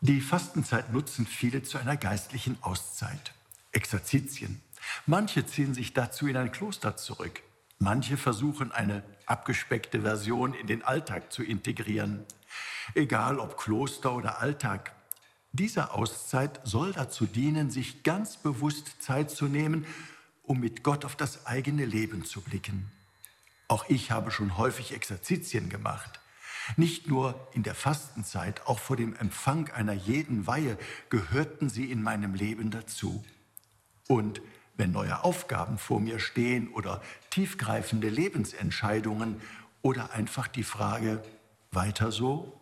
Die Fastenzeit nutzen viele zu einer geistlichen Auszeit. Exerzitien. Manche ziehen sich dazu in ein Kloster zurück. Manche versuchen eine abgespeckte Version in den Alltag zu integrieren. Egal ob Kloster oder Alltag, diese Auszeit soll dazu dienen, sich ganz bewusst Zeit zu nehmen, um mit Gott auf das eigene Leben zu blicken. Auch ich habe schon häufig Exerzitien gemacht. Nicht nur in der Fastenzeit, auch vor dem Empfang einer jeden Weihe gehörten sie in meinem Leben dazu. Und wenn neue Aufgaben vor mir stehen oder tiefgreifende Lebensentscheidungen oder einfach die Frage, weiter so?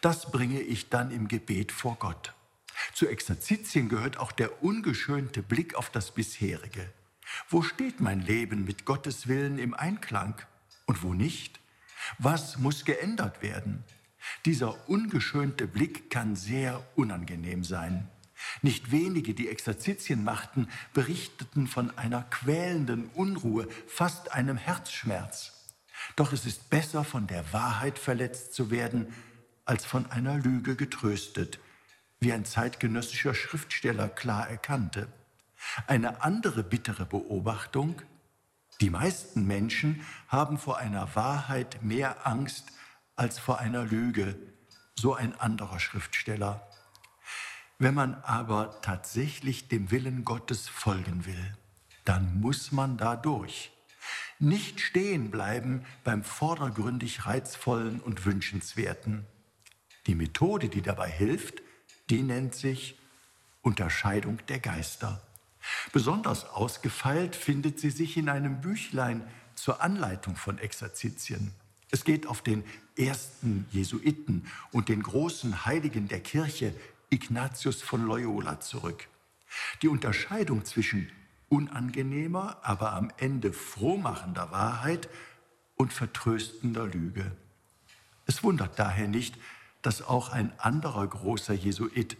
Das bringe ich dann im Gebet vor Gott. Zu Exerzitien gehört auch der ungeschönte Blick auf das bisherige. Wo steht mein Leben mit Gottes Willen im Einklang und wo nicht? Was muss geändert werden? Dieser ungeschönte Blick kann sehr unangenehm sein. Nicht wenige, die Exerzitien machten, berichteten von einer quälenden Unruhe, fast einem Herzschmerz. Doch es ist besser, von der Wahrheit verletzt zu werden, als von einer Lüge getröstet, wie ein zeitgenössischer Schriftsteller klar erkannte. Eine andere bittere Beobachtung, die meisten Menschen haben vor einer Wahrheit mehr Angst als vor einer Lüge, so ein anderer Schriftsteller. Wenn man aber tatsächlich dem Willen Gottes folgen will, dann muss man da durch. Nicht stehen bleiben beim vordergründig reizvollen und wünschenswerten. Die Methode, die dabei hilft, die nennt sich Unterscheidung der Geister. Besonders ausgefeilt findet sie sich in einem Büchlein zur Anleitung von Exerzitien. Es geht auf den ersten Jesuiten und den großen Heiligen der Kirche, Ignatius von Loyola, zurück. Die Unterscheidung zwischen unangenehmer, aber am Ende frohmachender Wahrheit und vertröstender Lüge. Es wundert daher nicht, dass auch ein anderer großer Jesuit,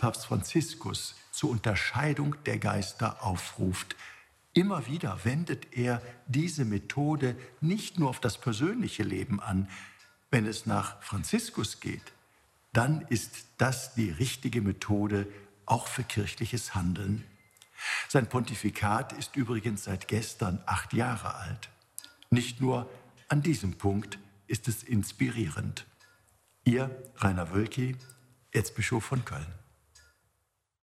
Papst Franziskus, zur Unterscheidung der Geister aufruft. Immer wieder wendet er diese Methode nicht nur auf das persönliche Leben an. Wenn es nach Franziskus geht, dann ist das die richtige Methode auch für kirchliches Handeln. Sein Pontifikat ist übrigens seit gestern acht Jahre alt. Nicht nur an diesem Punkt ist es inspirierend. Ihr Rainer Wölki, Erzbischof von Köln.